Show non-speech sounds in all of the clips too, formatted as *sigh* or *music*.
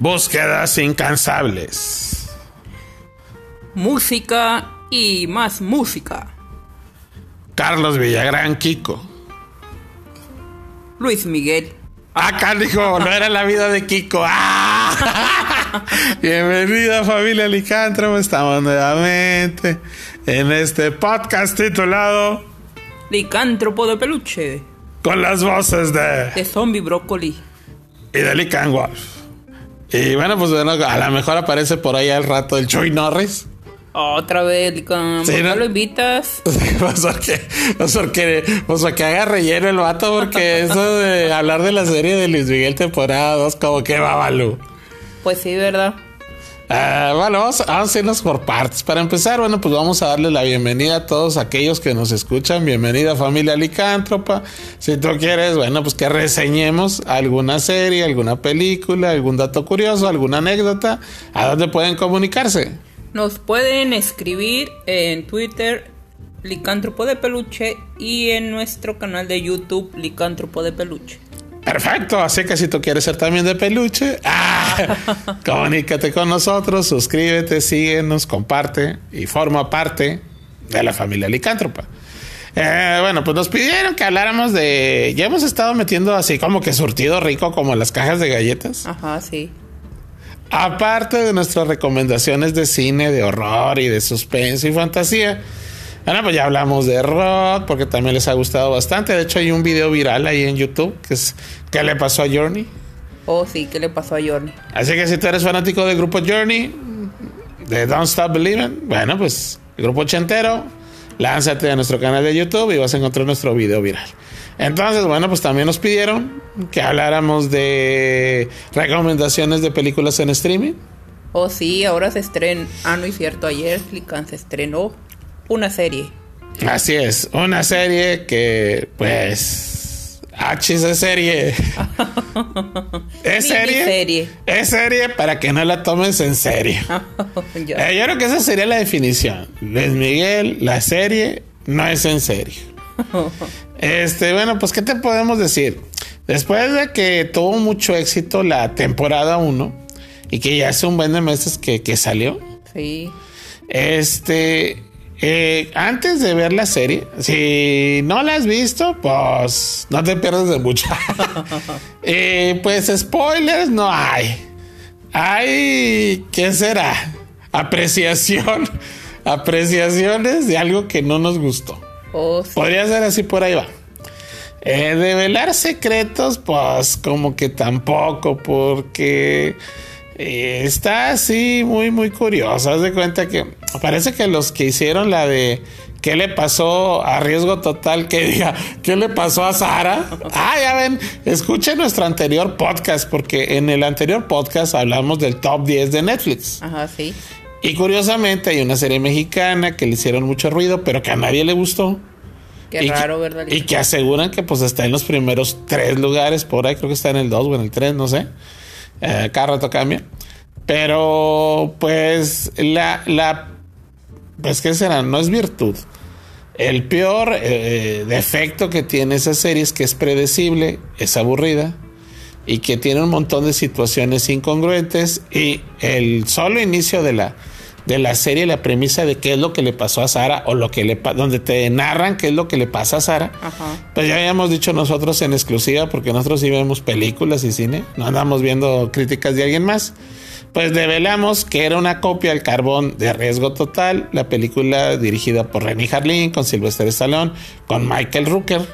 Búsquedas incansables. Música y más música. Carlos Villagrán Kiko. Luis Miguel. Acá dijo, no era la vida de Kiko. *laughs* ¡Ah! Bienvenida familia Licántropo. Estamos nuevamente en este podcast titulado Licántropo de peluche. Con las voces de... De zombie brócoli. Y de Lican Wolf. Y bueno, pues bueno, a lo mejor aparece por ahí al rato el Chuy Norris. Otra vez, Lican. Sí, ¿Por qué ¿no? lo invitas? *laughs* Pues porque, pues porque, pues porque haga relleno el vato, porque eso de hablar de la serie de Luis Miguel temporada 2, como que va, Balú. Pues sí, ¿verdad? Ah, bueno, vamos, vamos a irnos por partes. Para empezar, bueno, pues vamos a darle la bienvenida a todos aquellos que nos escuchan. Bienvenida familia licántropa. Si tú quieres, bueno, pues que reseñemos alguna serie, alguna película, algún dato curioso, alguna anécdota. ¿A dónde pueden comunicarse? Nos pueden escribir en Twitter Licántropo de Peluche y en nuestro canal de YouTube Licántropo de Peluche. Perfecto, así que si tú quieres ser también de peluche, ¡ah! *laughs* comunícate con nosotros, suscríbete, síguenos, comparte y forma parte de la familia licántropa. Eh, bueno, pues nos pidieron que habláramos de. Ya hemos estado metiendo así como que surtido rico, como las cajas de galletas. Ajá, sí. Aparte de nuestras recomendaciones de cine, de horror y de suspenso y fantasía. Bueno, pues ya hablamos de rock, porque también les ha gustado bastante. De hecho, hay un video viral ahí en YouTube que es ¿Qué le pasó a Journey? Oh, sí, ¿qué le pasó a Johnny? Así que si tú eres fanático del grupo Journey, de Don't Stop Believing, bueno, pues el grupo ochentero, lánzate a nuestro canal de YouTube y vas a encontrar nuestro video viral. Entonces, bueno, pues también nos pidieron que habláramos de recomendaciones de películas en streaming. Oh, sí, ahora se estrenó. Ah, no es cierto, ayer Lican se estrenó una serie. Así es, una serie que, pues, H es serie. *laughs* es serie. Miniserie. Es serie para que no la tomes en serio. *laughs* Eh, yo creo que esa sería la definición. Luis Miguel, la serie no es en serio. *laughs* Este, bueno, pues, ¿qué te podemos decir? Después de que tuvo mucho éxito la temporada 1 y que ya hace un buen de meses que, que salió, Sí. este, eh, antes de ver la serie, si no la has visto, pues no te pierdas de mucho. *laughs* Eh, pues spoilers no hay. Hay, ¿qué será? Apreciación, *laughs* apreciaciones de algo que no nos gustó. Oh, sí. Podría ser así por ahí va. Eh, develar secretos, pues como que tampoco, porque eh, está así muy, muy curioso. Haz de cuenta que parece que los que hicieron la de qué le pasó a riesgo total, que diga qué le pasó a Sara. Ah, ya ven, escuchen nuestro anterior podcast, porque en el anterior podcast hablamos del top 10 de Netflix. Ajá, sí. Y curiosamente hay una serie mexicana que le hicieron mucho ruido, pero que a nadie le gustó. Qué Y que- raro, ¿verdad? Y que aseguran que pues está en los primeros tres lugares, por ahí creo que está en el 2 o en el 3, no sé. Eh, cada rato cambia. Pero pues la, la, pues qué será, no es virtud. El peor eh, defecto que tiene esa serie es que es predecible, es aburrida y que tiene un montón de situaciones incongruentes y el solo inicio de la de la serie la premisa de qué es lo que le pasó a Sara o lo que le donde te narran qué es lo que le pasa a Sara Ajá. pues ya habíamos dicho nosotros en exclusiva porque nosotros sí vemos películas y cine no andamos viendo críticas de alguien más pues develamos que era una copia del carbón de riesgo total la película dirigida por Renny Harlin con Sylvester Stallone con Michael Rooker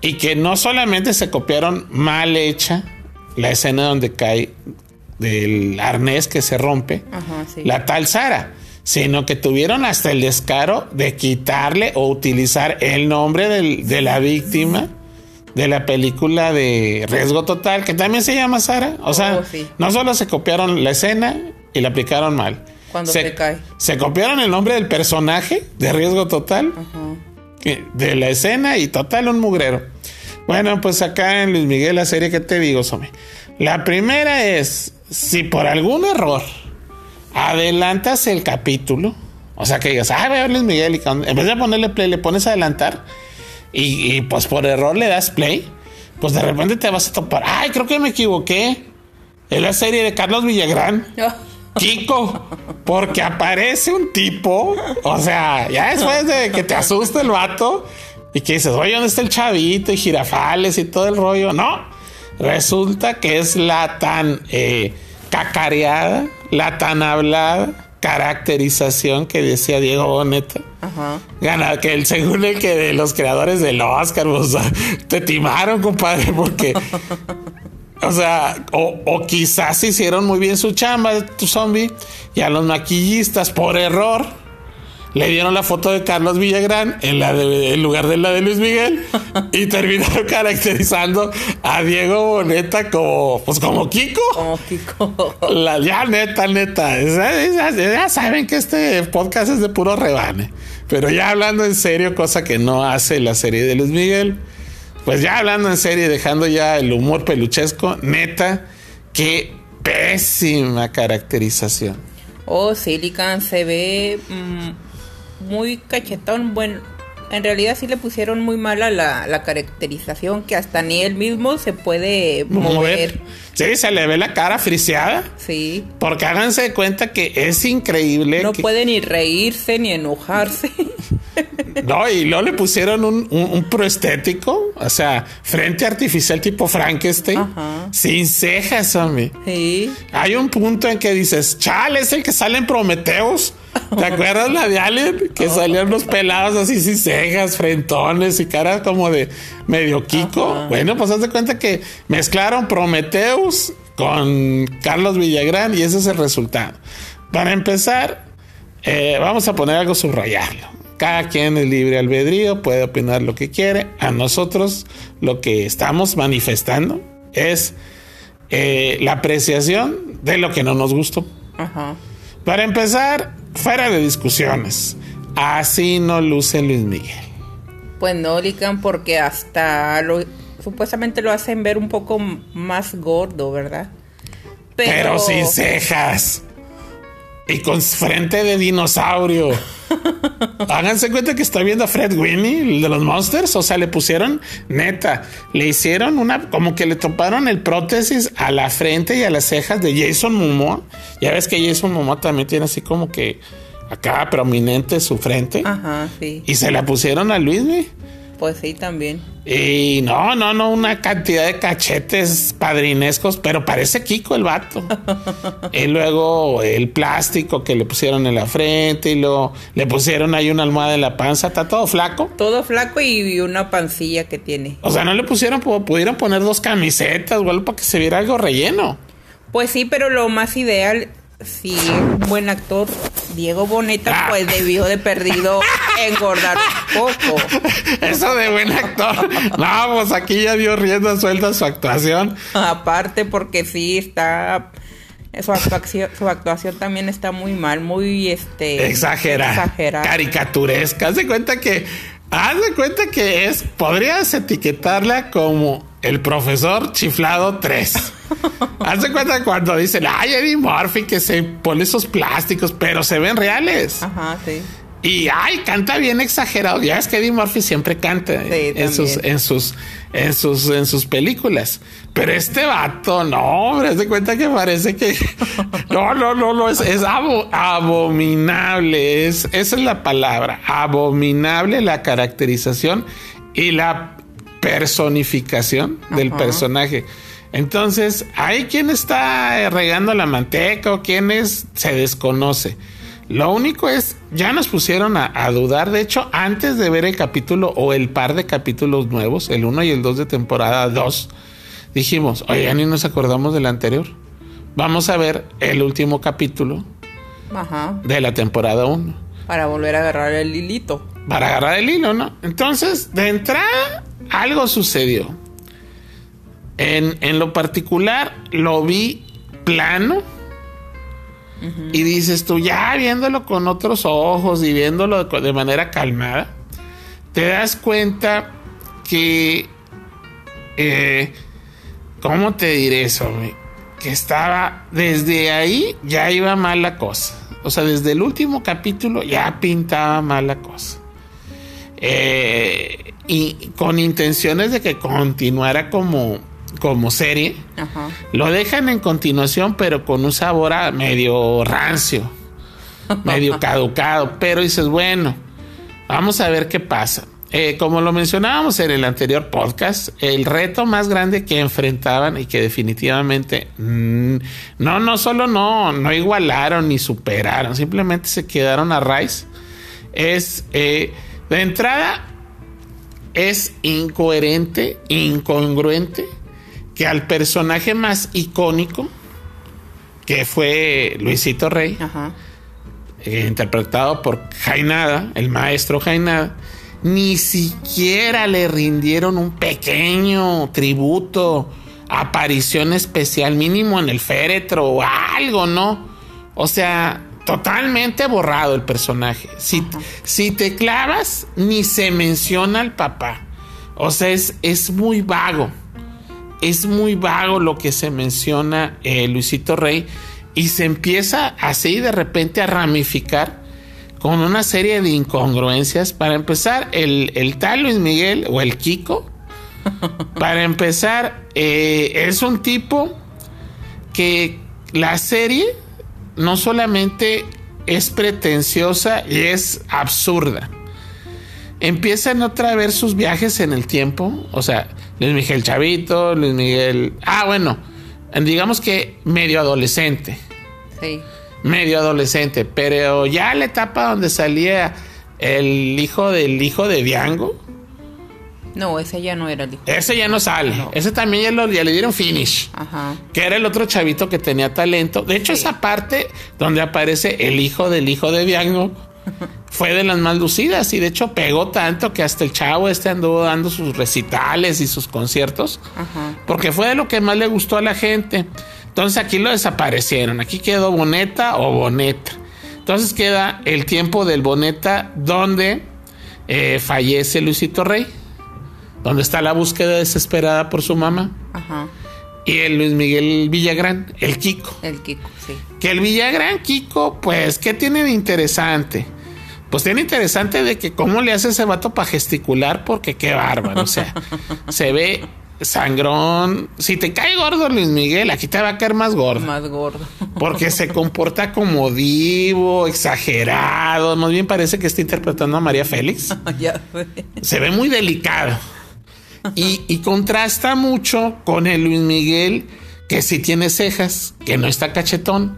y que no solamente se copiaron mal hecha la escena donde cae del arnés que se rompe Ajá, sí. la tal Sara, sino que tuvieron hasta el descaro de quitarle o utilizar el nombre del- de la víctima de la película de Riesgo Total, que también se llama Sara. O sea, Oh, sí. no solo se copiaron la escena y la aplicaron mal. Cuando se cae. Se copiaron el nombre del personaje de Riesgo Total Ajá. de la escena y total un mugrero. Bueno, pues acá en Luis Miguel, la serie que te digo, Some. La primera es, si por algún error adelantas el capítulo, o sea que digas, ah, voy a ver Luis Miguel, y cuando- en vez de ponerle play, le pones a adelantar, y, y, pues por error le das play, pues de repente te vas a topar, ay, creo que me equivoqué. Es la serie de Carlos Villagrán. *laughs* Kiko, porque aparece un tipo, o sea, ya después de que te asusta el vato y que dices, oye, ¿dónde está el chavito y girafales y todo el rollo? No, resulta que es la tan eh, cacareada, la tan hablada caracterización que decía Diego Boneta. Ajá. Gana, que el según el que de los creadores del Oscar, o sea, *laughs* te timaron, compadre, porque o sea, o, quizás hicieron muy bien su chamba, tu zombie, y a los maquillistas, por error, le dieron la foto de Carlos Villagrán en, la en lugar de la de Luis Miguel y terminaron *laughs* caracterizando a Diego Boneta como, pues como Kiko. Como Kiko. La, ya neta, neta. Ya, ya, saben que este podcast es de puro rebane. Pero ya hablando en serio, cosa que no hace la serie de Luis Miguel. Pues ya hablando en serio, dejando ya el humor peluchesco, neta, qué pésima caracterización. Oh, Silicon se ve mm, muy cachetón. Bueno, en realidad sí le pusieron muy mala la, la caracterización que hasta ni él mismo se puede mover. Sí, se le ve la cara friseada. Sí. Porque háganse de cuenta que es increíble. No puede ni reírse ni enojarse. *laughs* No, y luego le pusieron un, un, proestético, o sea, frente artificial tipo Frankenstein, sin cejas, hombre. Sí. Hay un punto en que dices, chale, es el que sale en Prometeos. ¿Te acuerdas la de Alien? Que salían los pelados así sin cejas, frentones y cara como de medio Kiko. Bueno, pues haz de cuenta que mezclaron Prometeus con Carlos Villagrán y ese es el resultado. Para empezar, eh, vamos a poner algo subrayarlo. Cada quien es libre albedrío, puede opinar lo que quiere. A nosotros lo que estamos manifestando es eh, la apreciación de lo que no nos gustó. Para empezar, fuera de discusiones, así no luce Luis Miguel. Pues no, Lican, porque hasta lo, supuestamente lo hacen ver un poco más gordo, ¿verdad? Pero sin cejas. Y con frente de dinosaurio. Háganse cuenta que está viendo a Fred Winnie, el de los Monsters. O sea, le pusieron, neta, le hicieron una, como que le toparon el prótesis a la frente y a las cejas de Jason Momoa. Ya ves que Jason Momoa también tiene así como que acá prominente su frente. Ajá, sí. Y se la pusieron a Luis, pues sí, también. Y no, no, no, una cantidad de cachetes padrinescos, pero parece Kiko el vato. *laughs* y luego el plástico que le pusieron en la frente y luego le pusieron ahí una almohada en la panza, está todo flaco. Todo flaco y una pancilla que tiene. O sea, no le pusieron, pudieron poner dos camisetas o algo para que se viera algo relleno. Pues sí, pero lo más ideal un buen actor, Diego Boneta, ah. pues debió de perdido engordar un poco. Eso de buen actor. No, pues aquí ya dio rienda suelta su actuación. Aparte, porque sí está. Su actuación, su actuación también está muy mal, muy este exagerada, exagerada. caricaturesca. Haz de cuenta que haz de cuenta que es podrías etiquetarla como el profesor chiflado 3. *laughs* Haz de cuenta cuando dicen, ay, Eddie Murphy que se pone esos plásticos, pero se ven reales. Ajá, sí. Y ay, canta bien exagerado. Ya es que Eddie Murphy siempre canta en, sus, en, sus, en, sus, en sus películas. Pero este vato, no, hombre, cuenta que parece que. *laughs* No, no, no, no, es, es abominable. Es, esa es la palabra. Abominable la caracterización y la personificación del personaje. Entonces, hay quien está regando la manteca o quienes se desconoce. Lo único es, ya nos pusieron a, dudar. De hecho, antes de ver el capítulo o el par de capítulos nuevos, el 1 y el 2 de temporada 2, dijimos, oye, ya ni nos acordamos del anterior. Vamos a ver el último capítulo de la temporada 1. Para volver a agarrar el hilito. Para agarrar el hilo, ¿no? Entonces, de entrada, algo sucedió. En, en lo particular, lo vi plano. Y dices tú, ya viéndolo con otros ojos y viéndolo de, manera calmada, te das cuenta que, eh, ¿cómo te diré eso? Que estaba, desde ahí ya iba mal la cosa. O sea, desde el último capítulo ya pintaba mal la cosa. Eh, y con intenciones de que continuara como como serie. Lo dejan en continuación, pero con un sabor medio rancio, *laughs* medio caducado. Pero dices, bueno, vamos a ver qué pasa. Eh, como lo mencionábamos en el anterior podcast, el reto más grande que enfrentaban y que definitivamente mm, no, no solo no, no igualaron ni superaron, simplemente se quedaron a raíz, es eh, de entrada es incoherente, incongruente que al personaje más icónico, que fue Luisito Rey, eh, interpretado por Jainada, el maestro Jainada, ni siquiera le rindieron un pequeño tributo, aparición especial mínimo en el féretro o algo, ¿no? O sea, totalmente borrado el personaje. Si, si te clavas, ni se menciona al papá. O sea, es, es muy vago. Es muy vago lo que se menciona eh, Luisito Rey y se empieza así de repente a ramificar con una serie de incongruencias. Para empezar, el, el tal Luis Miguel o el Kiko, *laughs* para empezar, eh, es un tipo que la serie no solamente es pretenciosa y es absurda. Empiezan otra vez sus viajes en el tiempo. O sea, Luis Miguel Chavito, Luis Miguel. Ah, bueno, digamos que medio adolescente. Sí medio adolescente, pero ya la etapa donde salía el hijo del hijo de Diango. No, ese ya no era el hijo. Ese ya no sale. Ese también ya, le dieron finish. Ajá. Que era el otro chavito que tenía talento. De hecho, esa parte donde aparece el hijo del hijo de Diango fue de las más lucidas y de hecho pegó tanto que hasta el chavo este anduvo dando sus recitales y sus conciertos. Ajá. Porque fue de lo que más le gustó a la gente. Entonces aquí lo desaparecieron. Aquí quedó Boneta o Boneta. Entonces queda el tiempo del Boneta donde eh, fallece Luisito Rey. Donde está la búsqueda desesperada por su mamá. Ajá. Y el Luis Miguel Villagrán, el Kiko. El Kiko, sí. Que el Villagrán Kiko, pues, ¿qué tiene de interesante? Pues tiene interesante de que cómo le hace ese vato para gesticular, porque qué bárbaro. O sea, *laughs* se ve sangrón. Si te cae gordo Luis Miguel, aquí te va a caer más gordo. Más gordo. *laughs* Porque se comporta como divo, exagerado. Más bien parece que está interpretando a María Félix. *laughs* ya Se ve muy delicado. Y, y, contrasta mucho con el Luis Miguel que sí tiene cejas, que no está cachetón,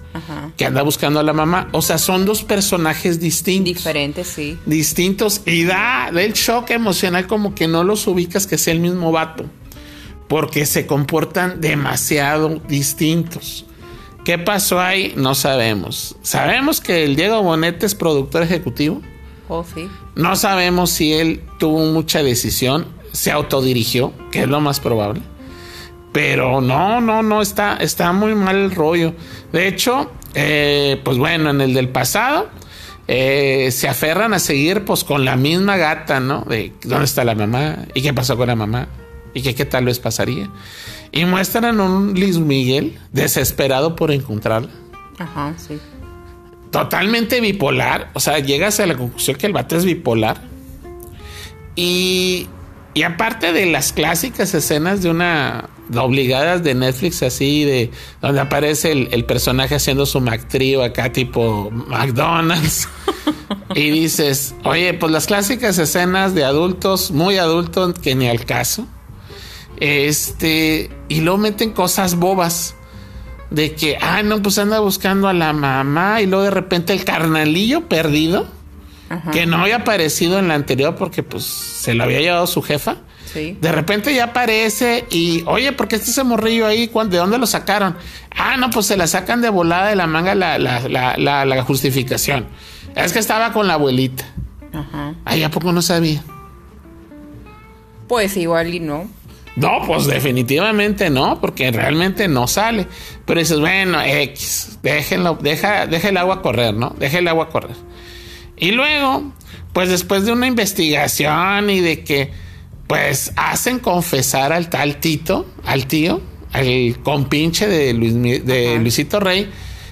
que anda buscando a la mamá. O sea, son dos personajes distintos. Diferentes, sí. Distintos. Y da del shock emocional como que no los ubicas que sea el mismo vato porque se comportan demasiado distintos. ¿Qué pasó ahí? No sabemos. Sabemos que el Diego Bonet es productor ejecutivo. Oh, sí. No sabemos si él tuvo mucha decisión, se autodirigió, que es lo más probable. Pero no, no, no, está, está muy mal el rollo. De hecho, eh, pues bueno, en el del pasado, eh, se aferran a seguir pues con la misma gata, ¿no? De dónde está la mamá y qué pasó con la mamá y que qué tal les pasaría. Y muestran a un Luis Miguel desesperado por encontrarla. Ajá, sí. Totalmente bipolar. O sea, llegas a la conclusión que el vato es bipolar. Y, y aparte de las clásicas escenas de una obligadas de Netflix así de donde aparece el, personaje haciendo su MacTrio acá tipo McDonald's y dices oye pues las clásicas escenas de adultos muy adultos que ni al caso este, y luego meten cosas bobas. De que, ah, no, pues anda buscando a la mamá. Y luego de repente el carnalillo perdido. Que no había aparecido en la anterior porque pues se lo había llevado su jefa. De repente ya aparece y, oye, ¿por qué este se morrillo ahí? ¿De dónde lo sacaron? Ah, no, pues se la sacan de volada de la manga la, la, justificación. Es que estaba con la abuelita. Ajá. Ay, ¿a poco no sabía? Pues igual y no. No, pues definitivamente no, porque realmente no sale. Pero dices, bueno, X, déjenlo, deja, deja el agua correr, ¿no? Deja el agua correr. Y luego, pues después de una investigación y de que, pues hacen confesar al tal Tito, al tío, al compinche de, Luis, de Luisito Rey,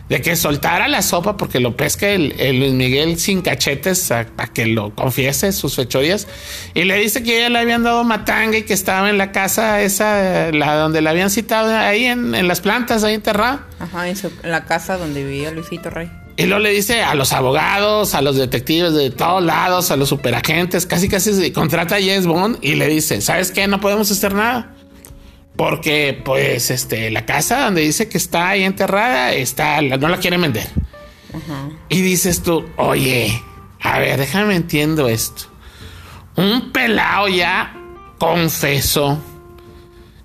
de que soltara la sopa porque lo pesca el, Luis Miguel sin cachetes para que lo confiese sus fechorías y le dice que ella le habían dado matanga y que estaba en la casa esa, la donde la habían citado ahí en, las plantas, ahí enterrada. Ajá, en, la casa donde vivía Luisito Rey. Y luego le dice a los abogados, a los detectives de todos lados, a los superagentes, casi casi se contrata a James Bond y le dice, ¿sabes qué? No podemos hacer nada. Porque, pues, este, la casa donde dice que está ahí enterrada, está, no la quieren vender. Y dices tú, oye, a ver, déjame entiendo esto. Un pelado ya confesó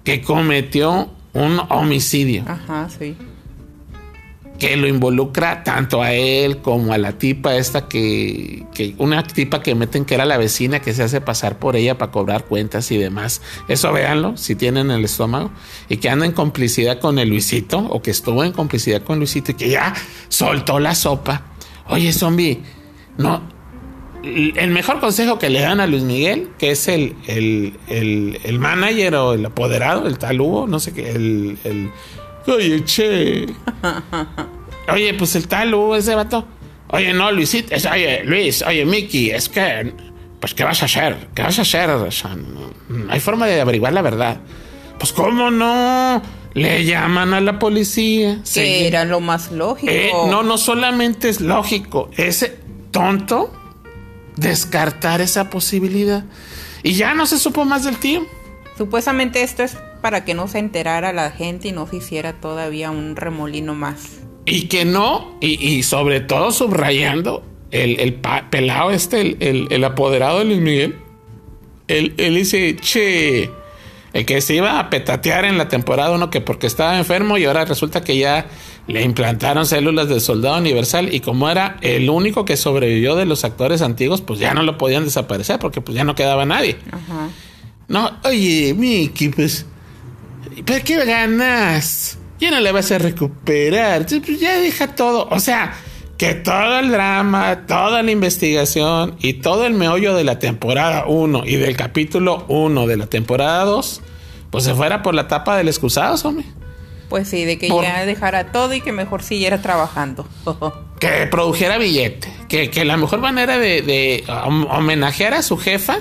que cometió un homicidio. Ajá, sí que lo involucra tanto a él como a la tipa esta que, una tipa que meten que era la vecina que se hace pasar por ella para cobrar cuentas y demás. Eso véanlo si tienen el estómago y que anda en complicidad con el Luisito o que estuvo en complicidad con Luisito y que ya soltó la sopa. Oye, zombie, no. El mejor consejo que le dan a Luis Miguel, que es el, el, manager o el apoderado, el tal Hugo, no sé qué, el Oye, che. *laughs* Oye, pues el tal Hugo, ese vato. Oye, no, Luisito. oye, Luis, oye, Mickey, es que. Pues, ¿qué vas a hacer? ¿Qué vas a hacer? no, hay forma de averiguar la verdad. Pues, ¿cómo no? Le llaman a la policía. Que era lo más lógico. Eh, no, no solamente es lógico. Ese tonto descartar esa posibilidad. Y ya no se supo más del tío. Supuestamente esto es para que no se enterara la gente y no se hiciera todavía un remolino más. Y que no, y, sobre todo subrayando, el, el pelado este, el, apoderado de Luis Miguel, él, dice, che, el que se iba a petatear en la temporada uno que porque estaba enfermo y ahora resulta que ya le implantaron células del soldado universal y como era el único que sobrevivió de los actores antiguos, pues ya no lo podían desaparecer porque pues ya no quedaba nadie. Ajá. No, oye, Mickey, pues ¿Pero qué ganas? Ya no le vas a recuperar. Pues ya deja todo. O sea, que todo el drama, toda la investigación y todo el meollo de la temporada 1 y del capítulo 1 de la temporada 2, pues se fuera por la tapa del excusado, hombre. Pues sí, de que ya dejara todo y que mejor siguiera trabajando. *laughs* que produjera billete. Que, la mejor manera de, de homenajear a su jefa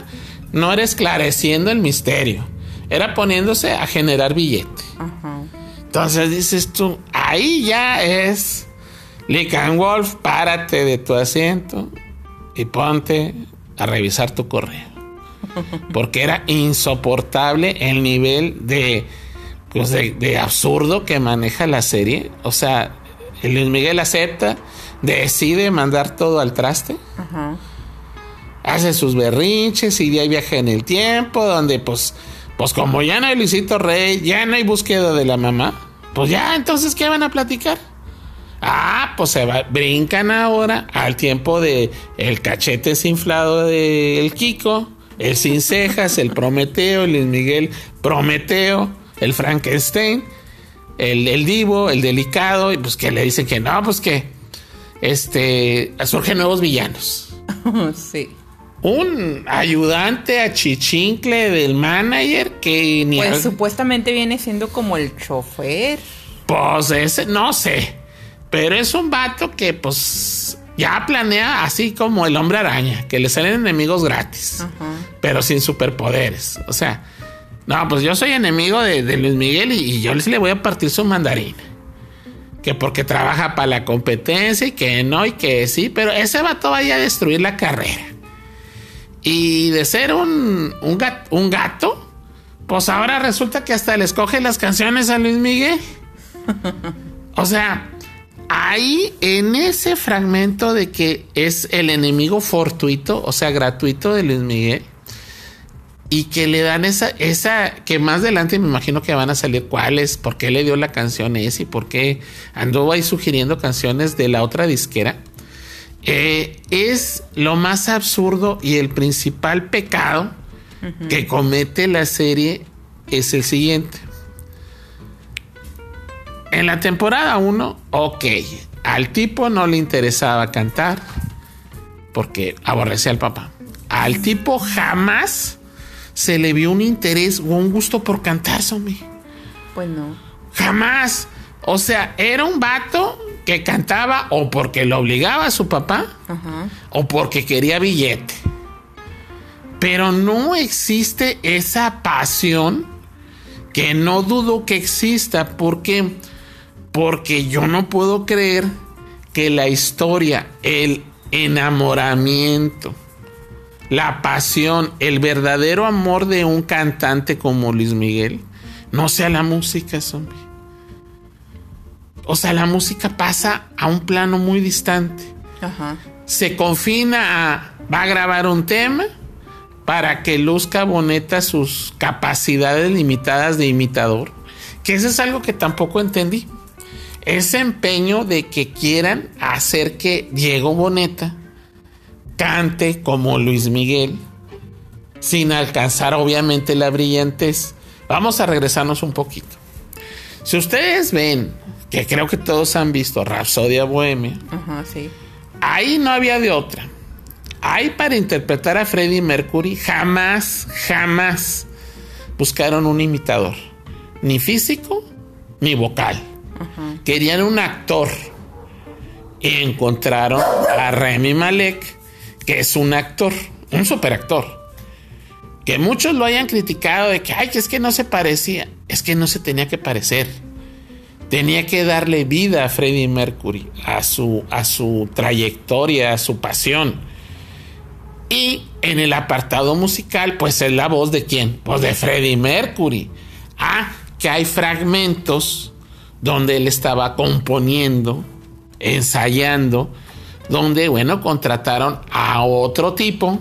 no era esclareciendo el misterio era poniéndose a generar billete. Entonces dices tú, ahí ya es Lican Wolf, párate de tu asiento y ponte a revisar tu correo. *laughs* Porque era insoportable el nivel de, pues de, absurdo que maneja la serie. O sea, Luis Miguel acepta, decide mandar todo al traste. Hace sus berrinches y ya viaja en el tiempo, donde pues pues como ya no hay Luisito Rey, ya no hay búsqueda de la mamá, pues ya, entonces, ¿qué van a platicar? Ah, pues se va, brincan ahora al tiempo de el cachete desinflado del Kiko, el sin cejas, el Prometeo, el Luis Miguel Prometeo, el Frankenstein, el, el Divo, el Delicado, y pues que le dicen que no, pues que este surgen nuevos villanos. *laughs* sí un ayudante a chichincle del manager que ni pues supuestamente viene siendo como el chofer. Pues ese, no sé. Pero es un vato que pues ya planea así como el hombre araña, que le salen enemigos gratis, pero sin superpoderes. O sea, no, pues yo soy enemigo de, Luis Miguel y, y, yo le voy a partir su mandarina. Que porque trabaja para la competencia y que no y que sí, pero ese vato vaya a destruir la carrera. Y de ser un, un, gato, pues ahora resulta que hasta le escoge las canciones a Luis Miguel. O sea, ahí en ese fragmento de que es el enemigo fortuito, o sea, gratuito de Luis Miguel, y que le dan esa, esa, que más adelante me imagino que van a salir cuáles, por qué le dio la canción esa y por qué anduvo ahí sugiriendo canciones de la otra disquera. Eh, es lo más absurdo y el principal pecado que comete la serie es el siguiente. En la temporada 1, ok, al tipo no le interesaba cantar porque aborrecía al papá. Al tipo jamás se le vio un interés o un gusto por cantar, Somi. Pues no. Jamás. O sea, era un vato que cantaba o porque lo obligaba a su papá o porque quería billete. Pero no existe esa pasión que no dudo que exista. ¿Por qué? Porque yo no puedo creer que la historia, el enamoramiento, la pasión, el verdadero amor de un cantante como Luis Miguel, no sea la música, zombie. O sea, la música pasa a un plano muy distante. Se confina a, va a grabar un tema para que luzca boneta sus capacidades limitadas de imitador. Que eso es algo que tampoco entendí. Ese empeño de que quieran hacer que Diego Boneta cante como Luis Miguel, sin alcanzar obviamente la brillantez. Vamos a regresarnos un poquito. Si ustedes ven, que creo que todos han visto Rapsodia Bohemia, ahí no había de otra. Ahí para interpretar a Freddie Mercury jamás, jamás buscaron un imitador, ni físico ni vocal. Querían un actor y encontraron a Remy Malek que es un actor, un superactor. Que muchos lo hayan criticado de que, ay, es que no se parecía. Es que no se tenía que parecer. Tenía que darle vida a Freddie Mercury, a su, a su trayectoria, a su pasión. Y en el apartado musical, pues es la voz de quién? Pues de Freddie Mercury. Ah, que hay fragmentos donde él estaba componiendo, ensayando donde, bueno, contrataron a otro tipo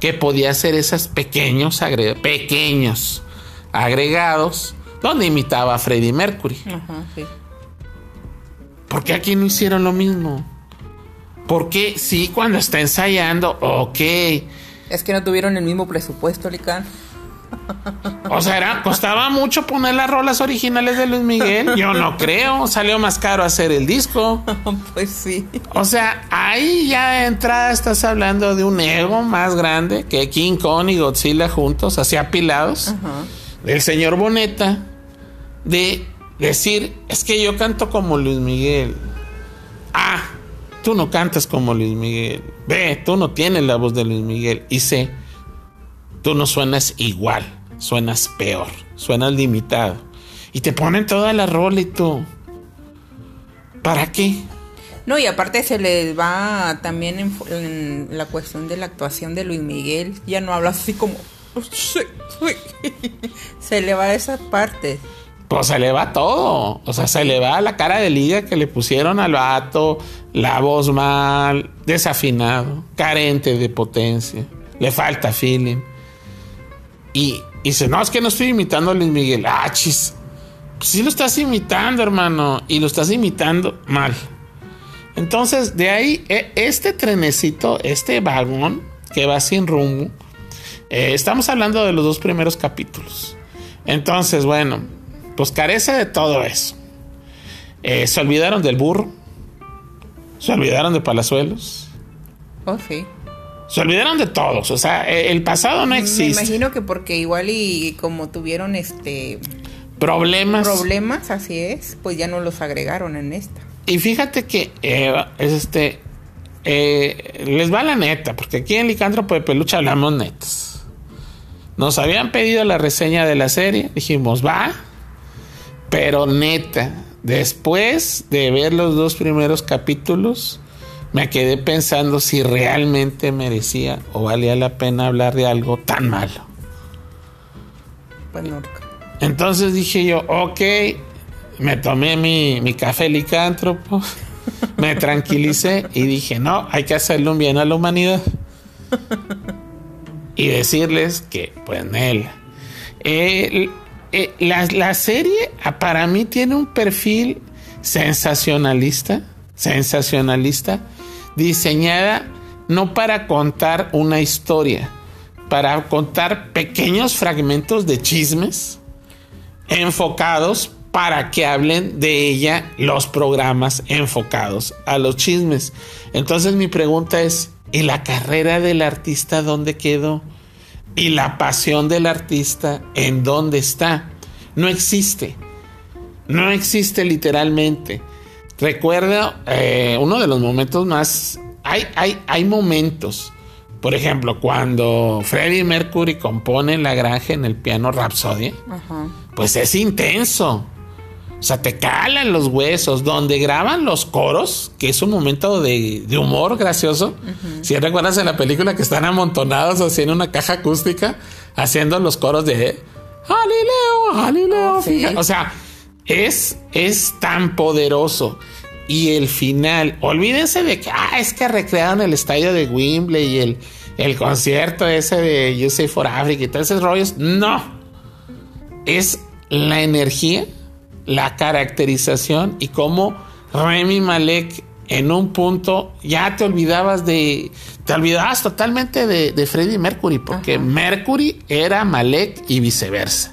que podía hacer esos pequeños, pequeños agregados donde imitaba a Freddie Mercury. Ajá, sí. ¿Por qué aquí no hicieron lo mismo? Porque sí, cuando está ensayando, ok. Es que no tuvieron el mismo presupuesto, Lican. O sea, costaba mucho poner las rolas originales de Luis Miguel. Yo no creo. Salió más caro hacer el disco. *laughs* Pues sí. O sea, ahí ya de entrada estás hablando de un ego más grande que King Kong y Godzilla juntos, así apilados. Del señor Boneta. De decir, es que yo canto como Luis Miguel. Ah, tú no cantas como Luis Miguel. Ve, tú no tienes la voz de Luis Miguel. Y sé tú no suenas igual, suenas peor, suenas limitado. Y te ponen toda la rola y tú. ¿Para qué? No, y aparte se les va también en, la cuestión de la actuación de Luis Miguel. Ya no habla así como. *laughs* se le va esa parte. Pues se le va todo. O sea, se le va la cara de liga que le pusieron al vato, la voz mal, desafinado, carente de potencia, le falta feeling. Y, dice, no, es que no estoy imitando a Luis Miguel. Ah, chis. Pues sí lo estás imitando, hermano. Y lo estás imitando mal. Entonces, de ahí, e, este trenecito, este vagón que va sin rumbo, eh, estamos hablando de los dos primeros capítulos. Entonces, bueno, pues carece de todo eso. Eh, se olvidaron del burro. Se olvidaron de Palazuelos. Oh, sí. Se olvidaron de todos, o sea, e, el pasado no existe. Me imagino que porque igual y como tuvieron este problemas. Problemas, así es, pues ya no los agregaron en esta. Y fíjate que eh, es este eh, les va la neta, porque aquí en Licántropo de Peluche hablamos netos. Nos habían pedido la reseña de la serie, dijimos, va, pero neta, después de ver los dos primeros capítulos, me quedé pensando si realmente merecía o valía la pena hablar de algo tan malo. Entonces dije yo, ok, me tomé mi, mi café licántropo, me tranquilicé y dije, no, hay que hacerle un bien a la humanidad. y decirles que, pues, él. Eh, la, la serie ah, para mí tiene un perfil sensacionalista, sensacionalista diseñada no para contar una historia, para contar pequeños fragmentos de chismes enfocados para que hablen de ella los programas enfocados a los chismes. Entonces mi pregunta es, ¿y la carrera del artista dónde quedó? ¿Y la pasión del artista en dónde está? No existe. No existe literalmente recuerdo eh, uno de los momentos más. Hay, hay, hay momentos. Por ejemplo, cuando Freddie Mercury compone La Granja en el piano Rhapsody, pues es intenso. O sea, te calan los huesos. Donde graban los coros, que es un momento de, humor gracioso. Si recuerdas en la película que están amontonados así en una caja acústica, haciendo los coros de Galileo, Galileo. Oh, o sea, es, es tan poderoso. Y el final, olvídense de que, ah, es que recrearon el estadio de Wembley y el, el concierto ese de You Say for Africa y todos esos rollos. No. Es la energía la caracterización y cómo Remy Malek en un punto ya te olvidabas de. Te olvidabas totalmente de, de Freddie Mercury, porque Mercury era Malek y viceversa.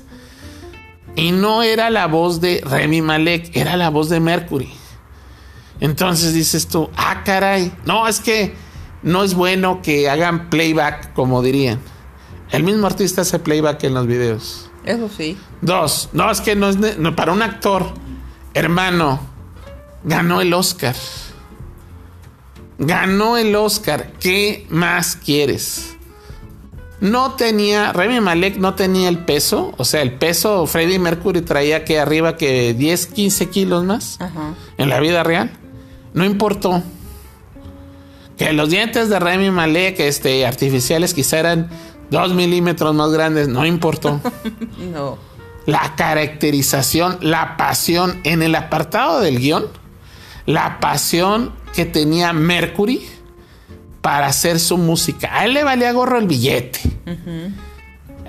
Y no era la voz de Remy Malek, era la voz de Mercury. Entonces dices tú, ah, caray, no, es que no es bueno que hagan playback, como dirían. El mismo artista hace playback en los videos. Eso sí. Dos, no, es que no es para un actor, hermano, ganó el Oscar. Ganó el Oscar. ¿Qué más quieres? No tenía, Remy Malek no tenía el peso, o sea, el peso Freddie Mercury traía que arriba que 10, 15 kilos más en la vida real. No importó. Que los dientes de Remy Malek, este, artificiales, quizá eran dos milímetros más grandes, no importó. *laughs* no. La caracterización, la pasión en el apartado del guion, la pasión que tenía Mercury para hacer su música. A él le valía gorro el billete.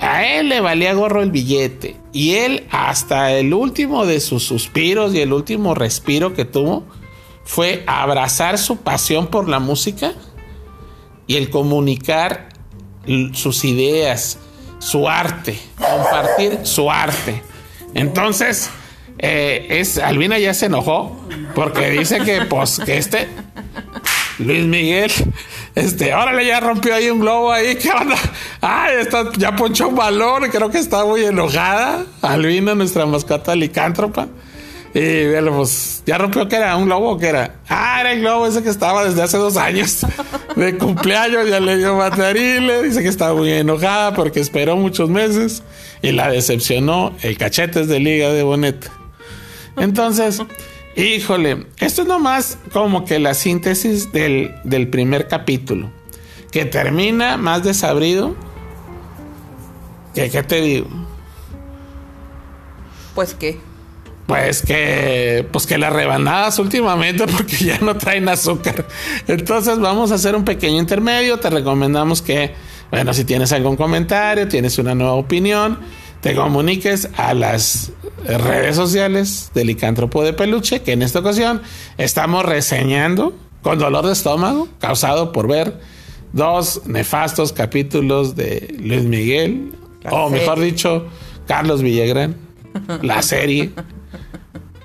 A él le valía gorro el billete. Y él, hasta el último de sus suspiros y el último respiro que tuvo, fue abrazar su pasión por la música y el comunicar sus ideas, su arte, compartir su arte. Entonces, eh, es, Albina ya se enojó porque dice que, pues, que este Luis Miguel, este, órale, ya rompió ahí un globo ahí, ¿qué onda? Ay, está, ya ponchó un balón, creo que está muy enojada. Albina, nuestra mascota licántropa. Y bueno, pues ya rompió que era un globo o que era. Ah, era el globo ese que estaba desde hace dos años *laughs* de cumpleaños. Ya le dio material. Dice que estaba muy enojada porque esperó muchos meses y la decepcionó el cachetes de liga de Bonet. Entonces, *laughs* híjole, esto es nomás como que la síntesis del, del primer capítulo que termina más desabrido. que ¿Qué te digo? Pues que pues que, pues que las rebanadas últimamente *laughs* porque ya no traen azúcar. Entonces vamos a hacer un pequeño intermedio. Te recomendamos que, bueno, si tienes algún comentario, tienes una nueva opinión, te comuniques a las redes sociales del licántropo de peluche, que en esta ocasión estamos reseñando con dolor de estómago causado por ver dos nefastos capítulos de Luis Miguel, o mejor dicho, Carlos Villagrán, la serie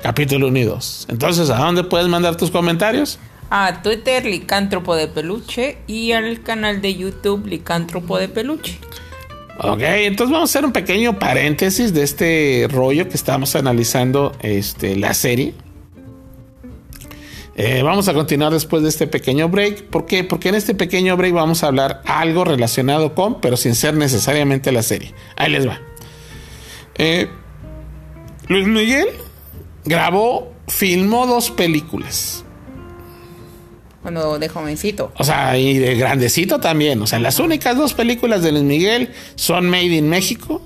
capítulo unidos. Entonces, ¿a dónde puedes mandar tus comentarios? A Twitter, Licántropo de Peluche, y al canal de YouTube, Licántropo de Peluche. Ok, entonces vamos a hacer un pequeño paréntesis de este rollo que estamos analizando este, la serie. Eh, vamos a continuar después de este pequeño break. ¿Por qué? Porque en este pequeño break vamos a hablar algo relacionado con, pero sin ser necesariamente la serie. Ahí les va. Eh, Luis Miguel grabó, filmó dos películas. Cuando de jovencito. O sea, y de grandecito también. O sea, las únicas dos películas de Luis Miguel son Made in México.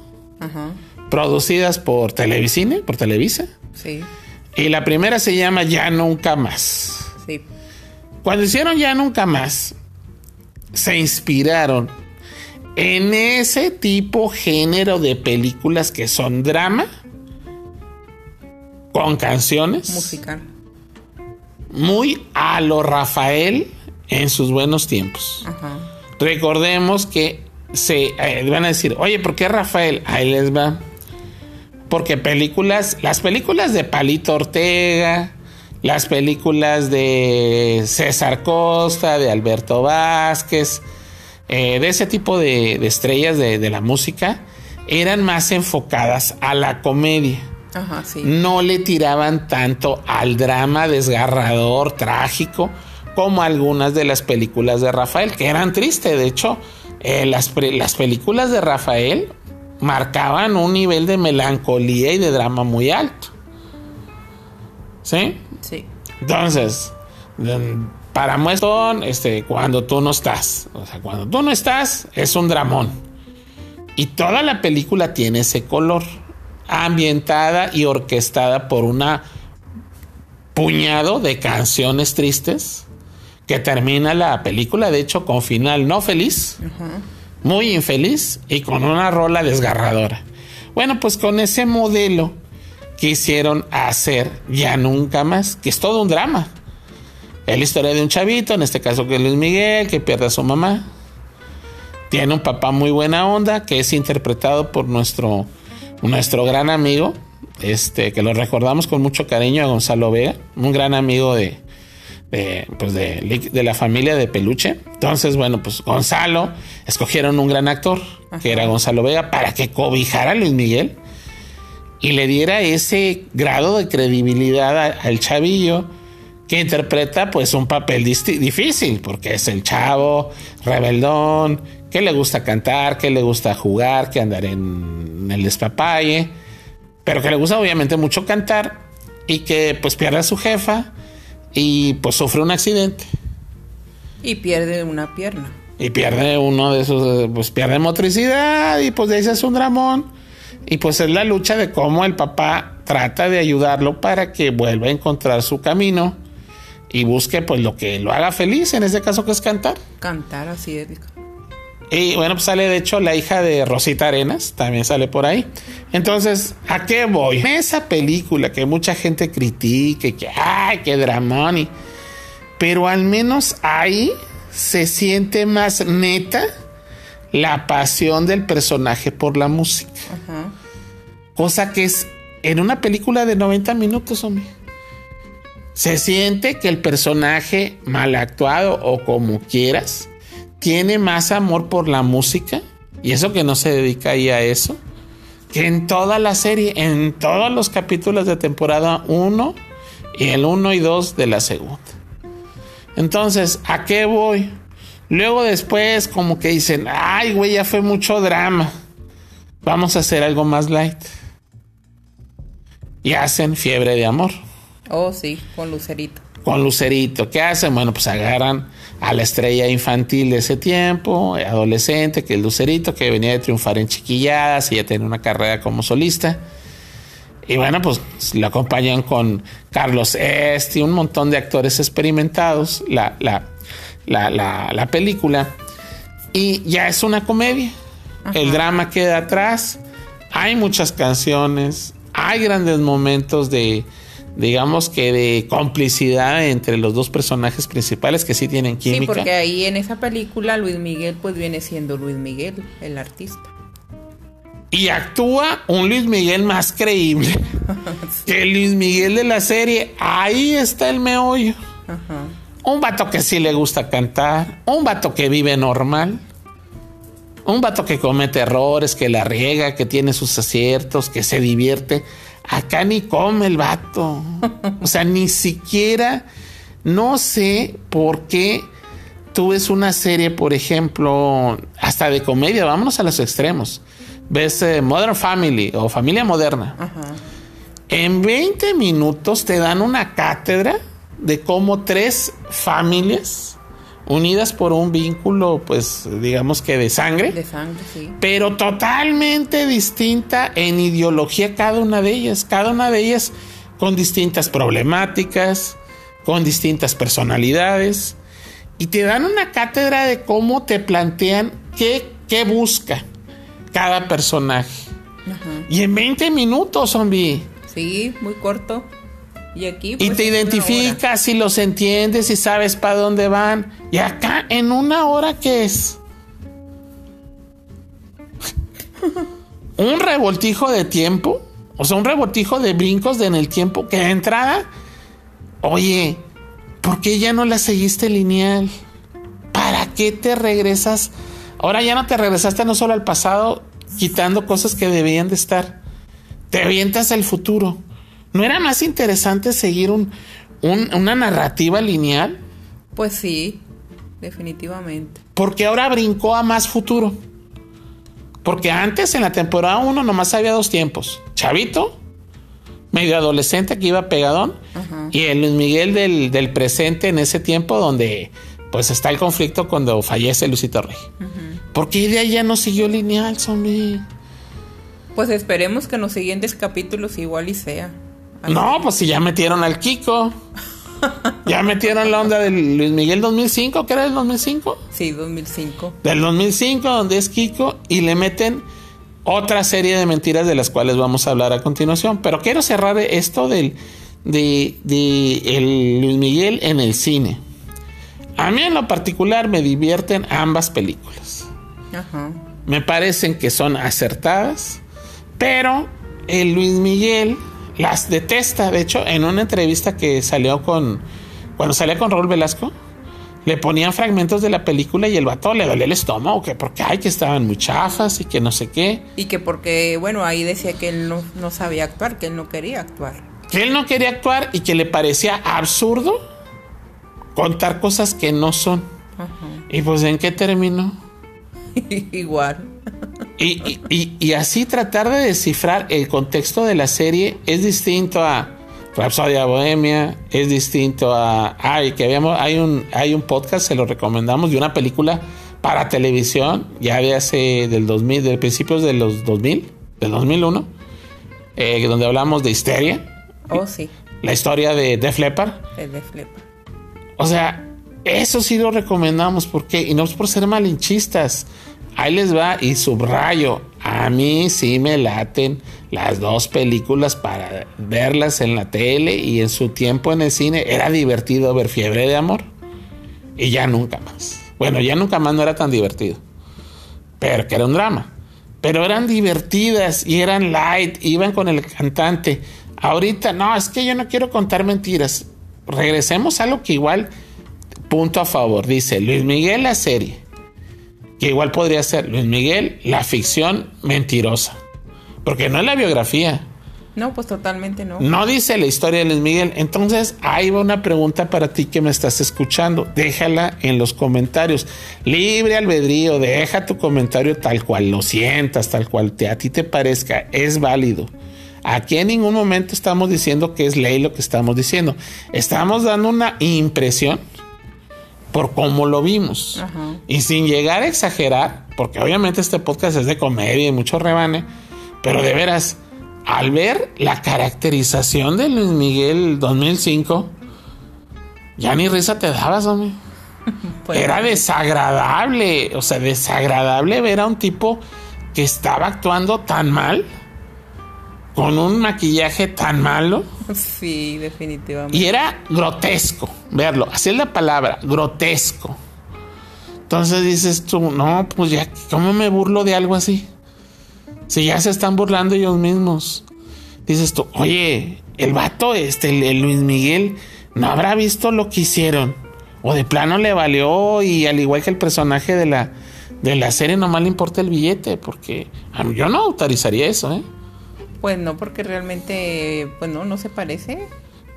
Producidas por Televisine, por Televisa. Sí. Y la primera se llama Ya Nunca Más. Sí. Cuando hicieron Ya Nunca Más, se inspiraron en ese tipo género de películas que son drama con canciones. Musical. Muy a lo Rafael en sus buenos tiempos. Recordemos que se eh, van a decir, oye, ¿por qué Rafael? Ahí les va. Porque películas, las películas de Palito Ortega, las películas de César Costa, de Alberto Vázquez, eh, de ese tipo de, estrellas de, de, la música, eran más enfocadas a la comedia. Ajá, sí. no le tiraban tanto al drama desgarrador, trágico, como algunas de las películas de Rafael, que eran tristes. De hecho, eh, las, las películas de Rafael marcaban un nivel de melancolía y de drama muy alto. ¿Sí? Sí. Entonces, para muestra, este, cuando tú no estás. O sea, cuando tú no estás, es un dramón. Y toda la película tiene ese color. Ambientada y orquestada por una puñado de canciones tristes. Que termina la película, de hecho, con final no feliz. Muy infeliz y con una rola desgarradora. Bueno, pues con ese modelo quisieron hacer ya nunca más, que es todo un drama. Es la historia de un chavito, en este caso que es Luis Miguel, que pierde a su mamá. Tiene un papá muy buena onda, que es interpretado por nuestro, nuestro gran amigo, este, que lo recordamos con mucho cariño a Gonzalo Vega, un gran amigo de, de, pues de, de, la familia de Peluche. Entonces, bueno, pues Gonzalo, escogieron un gran actor, que era Gonzalo Vega, para que cobijara a Luis Miguel y le diera ese grado de credibilidad al chavillo que interpreta pues un papel difícil, porque es el chavo, rebeldón, que le gusta cantar, que le gusta jugar, que andar en el despapalle, pero que le gusta obviamente mucho cantar y que pues pierde a su jefa y pues sufre un accidente. Y pierde una pierna. Y pierde uno de esos, pues pierde motricidad y pues de ese es un dramón. Y pues es la lucha de cómo el papá trata de ayudarlo para que vuelva a encontrar su camino y busque pues lo que lo haga feliz, en este caso que es cantar. Cantar, así es. Y bueno, pues sale de hecho la hija de Rosita Arenas, también sale por ahí. Entonces, ¿a qué voy? Esa película que mucha gente critique, que ay, qué dramón, pero al menos ahí se siente más neta la pasión del personaje por la música. Cosa que es en una película de 90 minutos, hombre. Se siente que el personaje mal actuado o como quieras tiene más amor por la música y eso que no se dedica ahí a eso que en toda la serie, en todos los capítulos de temporada 1 y el 1 y 2 de la segunda. Entonces, ¿a qué voy? Luego después como que dicen, ay, güey, ya fue mucho drama. Vamos a hacer algo más light. Y hacen fiebre de amor. Oh, sí, con Lucerito. Con Lucerito. ¿Qué hacen? Bueno, pues agarran a la estrella infantil de ese tiempo, adolescente, que es Lucerito, que venía de triunfar en chiquilladas y ya tiene una carrera como solista. Y bueno, pues lo acompañan con Carlos Este, un montón de actores experimentados. La, la, la, la, película y ya es una comedia. El drama queda atrás. Hay muchas canciones, hay grandes momentos de, digamos que de complicidad entre los dos personajes principales que sí tienen química. Sí, porque ahí en esa película Luis Miguel pues viene siendo Luis Miguel, el artista. Y actúa un Luis Miguel más creíble *laughs* que el Luis Miguel de la serie. Ahí está el meollo. Ajá. Un vato que sí le gusta cantar. Un vato que vive normal. Un vato que comete errores, que la riega, que tiene sus aciertos, que se divierte. Acá ni come el vato. *laughs* O sea, ni siquiera. No sé por qué tú ves una serie, por ejemplo, hasta de comedia. Vámonos a los extremos. Ves eh, Modern Family o Familia Moderna. En 20 minutos te dan una cátedra de cómo tres familias unidas por un vínculo, pues digamos que de sangre, de sangre, sí. pero totalmente distinta en ideología cada una de ellas, cada una de ellas con distintas problemáticas, con distintas personalidades, y te dan una cátedra de cómo te plantean qué, qué busca cada personaje. Y en 20 minutos, zombie. Sí, muy corto. Y aquí. y pues, te identificas y los entiendes y sabes para dónde van. Y acá en una hora, ¿qué es? *laughs* un revoltijo de tiempo. O sea, un revoltijo de brincos de en el tiempo. Que de entrada. Oye, ¿por qué ya no la seguiste lineal? ¿Para qué te regresas? Ahora ya no te regresaste no solo al pasado, quitando cosas que debían de estar te avientas al futuro. ¿No era más interesante seguir un, una narrativa lineal? Pues sí, definitivamente. Porque ahora brincó a más futuro. Porque antes en la temporada 1 nomás había dos tiempos. Chavito, medio adolescente que iba pegadón, y el Luis Miguel del, presente en ese tiempo donde pues está el conflicto cuando fallece Lucito Rey. Porque de ahí ya no siguió lineal, zombie. Pues esperemos que en los siguientes capítulos igual y sea. No, pues si ya metieron al Kiko. ya metieron la onda del Luis Miguel 2005, ¿qué era el 2005? Sí, 2005. Del 2005, donde es Kiko, y le meten otra serie de mentiras de las cuales vamos a hablar a continuación. Pero quiero cerrar esto del de, el Luis Miguel en el cine. A mí en lo particular me divierten ambas películas. Ajá. Me parecen que son acertadas, pero el Luis Miguel las detesta. De hecho, en una entrevista que salió con. Cuando salía con Raúl Velasco, le ponían fragmentos de la película y el vato le dolía el estómago, que porque ay, que estaban muy chafas y que no sé qué. Y que porque, bueno, ahí decía que él no, no sabía actuar, que él no quería actuar. Que él no quería actuar y que le parecía absurdo contar cosas que no son. Y pues, ¿en qué terminó? *laughs* Igual. Y, así tratar de descifrar el contexto de la serie es distinto a Rapsodia Bohemia, es distinto a. Ay, que habíamos. Hay un, hay un podcast, se lo recomendamos, de una película para televisión, ya de hace del 2000, de principios de los 2000, del 2001, eh, donde hablamos de histeria. Oh, sí. La historia de Def Leppard. De Def Leppard. O sea, eso sí lo recomendamos, porque, y no es por ser malinchistas Ahí les va y subrayo. A mí sí me laten las dos películas para verlas en la tele y en su tiempo en el cine era divertido ver Fiebre de Amor. Y ya nunca más. Bueno, ya nunca más no era tan divertido. Pero que era un drama. Pero eran divertidas y eran light, iban con el cantante. Ahorita, no, es que yo no quiero contar mentiras. Regresemos a lo que igual, punto a favor, dice Luis Miguel la serie que igual podría ser Luis Miguel, la ficción mentirosa. Porque no es la biografía. No, pues totalmente no. No dice la historia de Luis Miguel. Entonces, ahí va una pregunta para ti que me estás escuchando. Déjala en los comentarios. Libre albedrío, deja tu comentario tal cual lo sientas, tal cual te, a ti te parezca. Es válido. Aquí en ningún momento estamos diciendo que es ley lo que estamos diciendo. Estamos dando una impresión por cómo lo vimos. Y sin llegar a exagerar, porque obviamente este podcast es de comedia y mucho rebane, pero de veras, al ver la caracterización de Luis Miguel 2005, ya ni risa te dabas, hombre. *laughs* Pues Era desagradable, o sea, desagradable ver a un tipo que estaba actuando tan mal con un maquillaje tan malo. Sí, definitivamente. Y era grotesco verlo. Así es la palabra, grotesco. Entonces dices tú, no, pues ya, ¿cómo me burlo de algo así? Si ya se están burlando ellos mismos. Dices tú, oye, el vato, este, el, Luis Miguel, no habrá visto lo que hicieron. O de plano le valió y al igual que el personaje de la, de la serie, nomás le importa el billete, porque yo no autorizaría eso, ¿eh? Pues no, porque realmente, pues no, no se parece.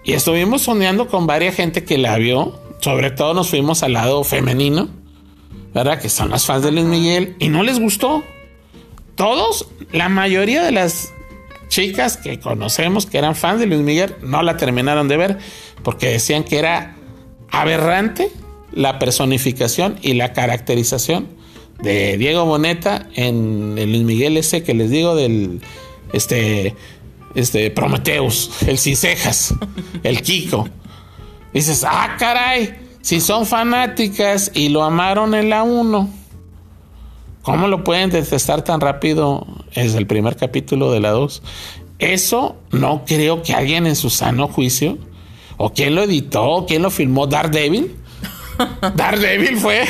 Y estuvimos sondeando con varias gente que la vio. Sobre todo nos fuimos al lado femenino, ¿verdad? Que son las fans de Luis Miguel. Y no les gustó. Todos, la mayoría de las chicas que conocemos que eran fans de Luis Miguel, no la terminaron de ver porque decían que era aberrante la personificación y la caracterización de Diego Boneta en el Luis Miguel ese que les digo del este, este, Prometeus, el Cisejas, el Kiko. Dices, ah, caray, si son fanáticas y lo amaron en la 1, ¿cómo lo pueden detestar tan rápido desde el primer capítulo de la 2? Eso no creo que alguien en su sano juicio, o quien lo editó, o quien lo filmó, Daredevil. Daredevil fue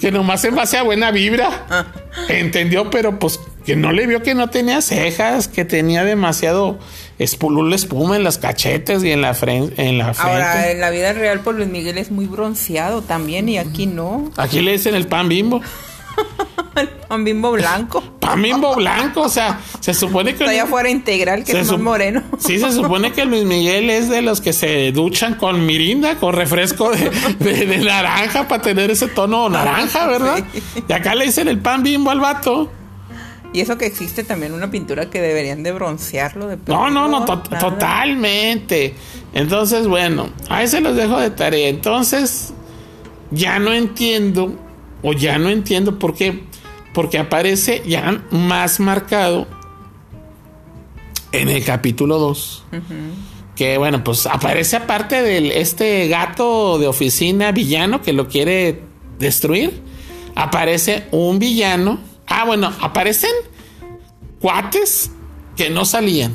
que nomás en base a buena vibra entendió, pero pues que no le vio que no tenía cejas, que tenía demasiado espulul espuma en las cachetes y en la, frente, en la frente. Ahora, en la vida real, pues Luis Miguel es muy bronceado también y aquí no. Aquí le dicen el pan bimbo. *laughs* Pan bimbo blanco. *laughs* Pan bimbo blanco, o sea, se supone que. Allá fuera integral, que es más moreno. Sí, se supone que Luis Miguel es de los que se duchan con mirinda, con refresco de, naranja para tener ese tono naranja, *laughs* ¿verdad? Y acá le dicen el pan bimbo al vato. Y eso que existe también una pintura que deberían de broncearlo. De no, no, no, totalmente. Entonces, bueno, ahí se los dejo de tarea. Entonces, ya no entiendo, o ya no entiendo por qué, porque aparece ya más marcado en el capítulo 2. Que bueno, pues aparece aparte de este gato de oficina villano que lo quiere destruir. Aparece un villano Ah, bueno, aparecen cuates que no salían.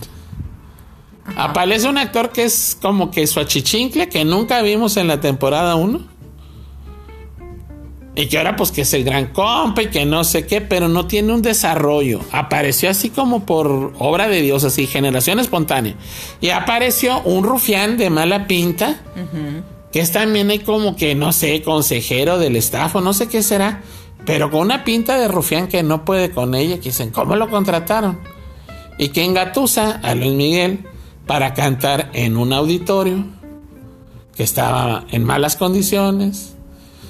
Aparece un actor que es como que su achichincle que nunca vimos en la temporada 1. Y que ahora pues que es el gran compa y que no sé qué, pero no tiene un desarrollo. Apareció así como por obra de Dios, así, generación espontánea. Y apareció un rufián de mala pinta, que es también como que, no sé, consejero del staff o no sé qué será pero con una pinta de rufián que no puede con ella, que dicen, ¿cómo lo contrataron? Y que engatusa a Luis Miguel para cantar en un auditorio que estaba en malas condiciones,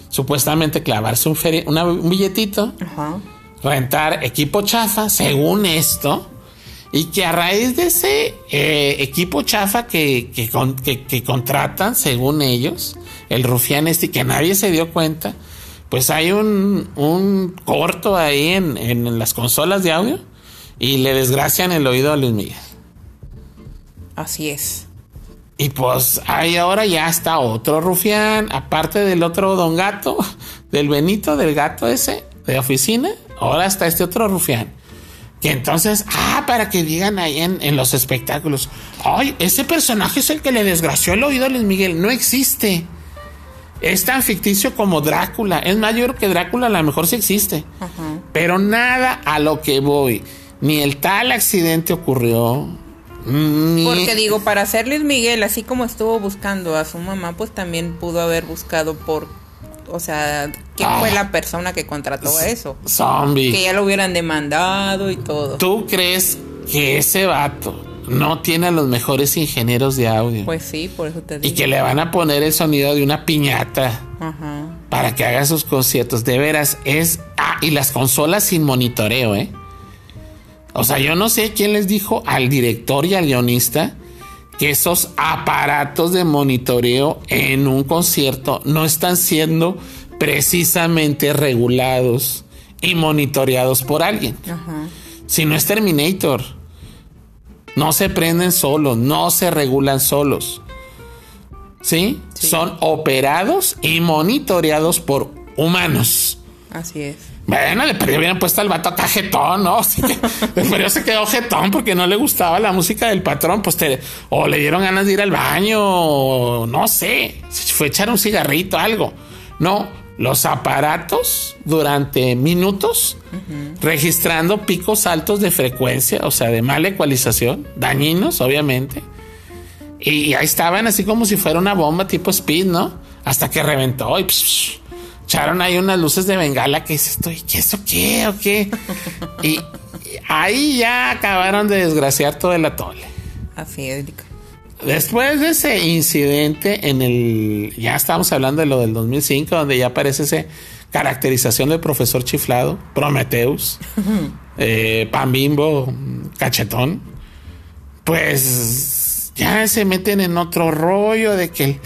supuestamente clavarse un, un billetito, rentar equipo chafa, según esto, y que a raíz de ese eh, equipo chafa que, que, contratan, según ellos, el rufián este, que nadie se dio cuenta, pues hay un, corto ahí en, las consolas de audio y le desgracian el oído a Luis Miguel. Así es. Y pues ahí ahora ya está otro rufián, aparte del otro don gato, *laughs* del Benito, del gato ese de oficina, ahora está este otro rufián. Que entonces, ah, para que digan ahí en, en los espectáculos, ay, ese personaje es el que le desgració el oído a Luis Miguel, no existe. Es tan ficticio como Drácula. Es más, yo creo que Drácula a lo mejor sí existe. Pero nada a lo que voy. Ni el tal accidente ocurrió. Porque digo, para ser Luis Miguel, así como estuvo buscando a su mamá, pues también pudo haber buscado por o sea, ¿quién fue ah. la persona que contrató eso? Zombie. Que ya lo hubieran demandado y todo. ¿Tú crees que ese vato no tiene a los mejores ingenieros de audio. Pues sí, por eso te digo. Y que le van a poner el sonido de una piñata para que haga sus conciertos. De veras, es. Ah, y las consolas sin monitoreo, ¿eh? O sea, yo no sé quién les dijo al director y al guionista que esos aparatos de monitoreo en un concierto no están siendo precisamente regulados y monitoreados por alguien. Si no es Terminator. No se prenden solos, no se regulan solos. ¿Sí? Son operados y monitoreados por humanos. Así es. Bueno, le hubieran puesto al vato acá jetón, ¿no? *laughs* Pero se quedó jetón porque no le gustaba la música del patrón, pues te, o le dieron ganas de ir al baño, o no sé, fue echar un cigarrito, algo. No, los aparatos durante minutos, registrando picos altos de frecuencia, o sea, de mala ecualización, dañinos, obviamente. Y ahí estaban así como si fuera una bomba tipo speed, ¿no? Hasta que reventó y echaron ahí unas luces de bengala que dice esto, ¿qué eso qué o qué? *laughs* y, ahí ya acabaron de desgraciar todo el atole. Así es, Después de ese incidente en el, ya estábamos hablando de lo del 2005, donde ya aparece esa caracterización del profesor chiflado, Prometheus, *laughs* eh, Pan Bimbo, Cachetón, pues ya se meten en otro rollo de que,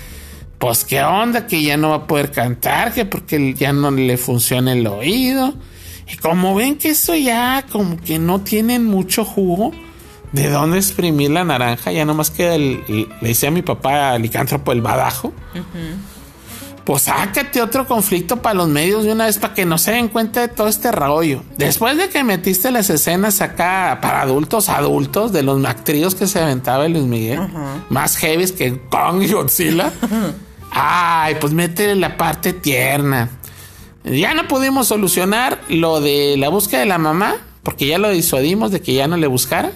pues qué onda, que ya no va a poder cantar, que porque ya no le funciona el oído. Y como ven que eso ya como que no tienen mucho jugo, de dónde exprimir la naranja, ya nomás que le decía a mi papá licántropo el badajo. Pues sácate otro conflicto para los medios de una vez para que no se den cuenta de todo este rollo. Después de que metiste las escenas acá para adultos, adultos, de los actríos que se aventaba Luis Miguel, más heavy que Kong y Godzilla. *laughs* Ay, pues métele la parte tierna. Ya no pudimos solucionar lo de la búsqueda de la mamá, porque ya lo disuadimos de que ya no le buscara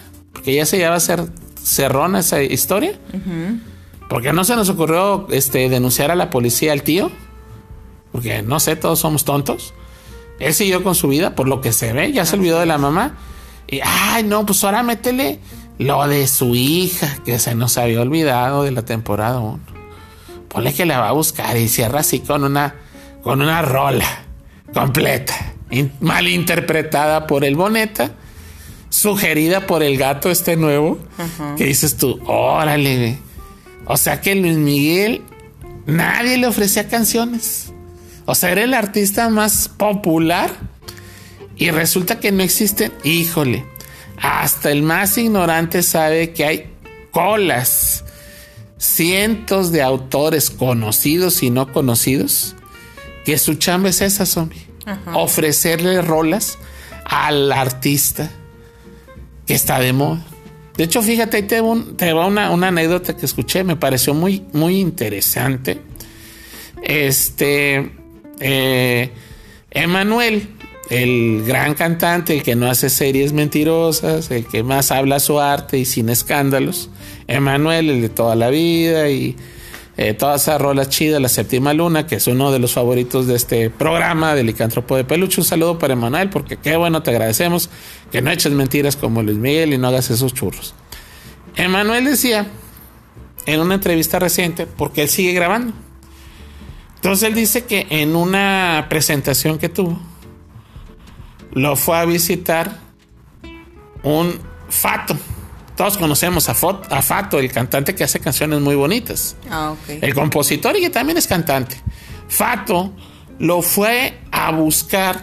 porque ya se iba a ser cerrona esa historia. Porque no se nos ocurrió este, denunciar a la policía al tío. Porque no sé, todos somos tontos. Él siguió con su vida, por lo que se ve, ya se olvidó de la mamá. Y, ay, no, pues ahora métele lo de su hija, que se nos había olvidado de la temporada 1. Ponle que la va a buscar y cierra así con una, con una rola completa, mal interpretada por el Boneta, sugerida por el gato este nuevo, que dices tú, órale, o sea que Luis Miguel, nadie le ofrecía canciones. O sea, era el artista más popular y resulta que no existen. Híjole, hasta el más ignorante sabe que hay colas, cientos de autores conocidos y no conocidos, que su chamba es esa, zombie. Ofrecerle rolas al artista que está de moda. De hecho, fíjate, te, te va una, una, anécdota que escuché, me pareció muy, muy interesante. Este, eh, Emanuel, el gran cantante, el que no hace series mentirosas, el que más habla su arte y sin escándalos. Emanuel, el de toda la vida y eh, todas esas rolas chidas, La Séptima Luna, que es uno de los favoritos de este programa de Licántropo de Peluche. Un saludo para Emanuel, porque qué bueno, te agradecemos que no eches mentiras como Luis Miguel y no hagas esos churros. Emanuel decía en una entrevista reciente, porque él sigue grabando. Entonces él dice que en una presentación que tuvo, lo fue a visitar un Fato. Todos conocemos a, Fato, el cantante que hace canciones muy bonitas. Ah, El compositor y que también es cantante. Fato lo fue a buscar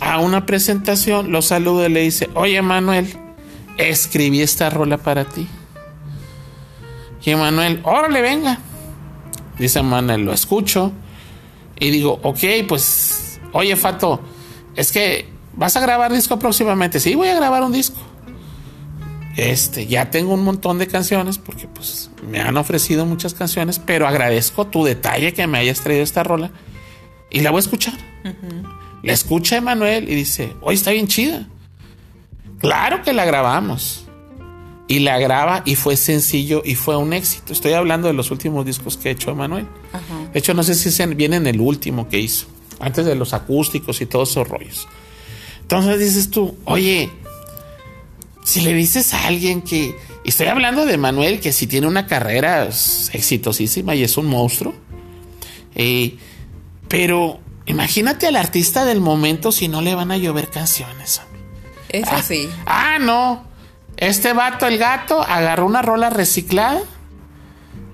a una presentación, lo saluda y le dice, oye Manuel, escribí esta rola para ti. Y Manuel, órale, venga. Dice Manuel, lo escucho. Y digo, ok, pues, oye Fato, es que vas a grabar disco próximamente. Sí, voy a grabar un disco. Este, ya tengo un montón de canciones porque pues me han ofrecido muchas canciones, pero agradezco tu detalle que me hayas traído esta rola y la voy a escuchar. La escucha Emanuel y dice, hoy está bien chida. Claro que la grabamos. Y la graba y fue sencillo y fue un éxito. Estoy hablando de los últimos discos que ha hecho Emanuel. De hecho, no sé si viene en el último que hizo antes de los acústicos y todos esos rollos. Entonces dices tú, oye, si le dices a alguien que, estoy hablando de Manuel, que si tiene una carrera exitosísima y es un monstruo, eh, pero imagínate al artista del momento si no le van a llover canciones. Es ah, así. Ah, no. Este vato, el gato, agarró una rola reciclada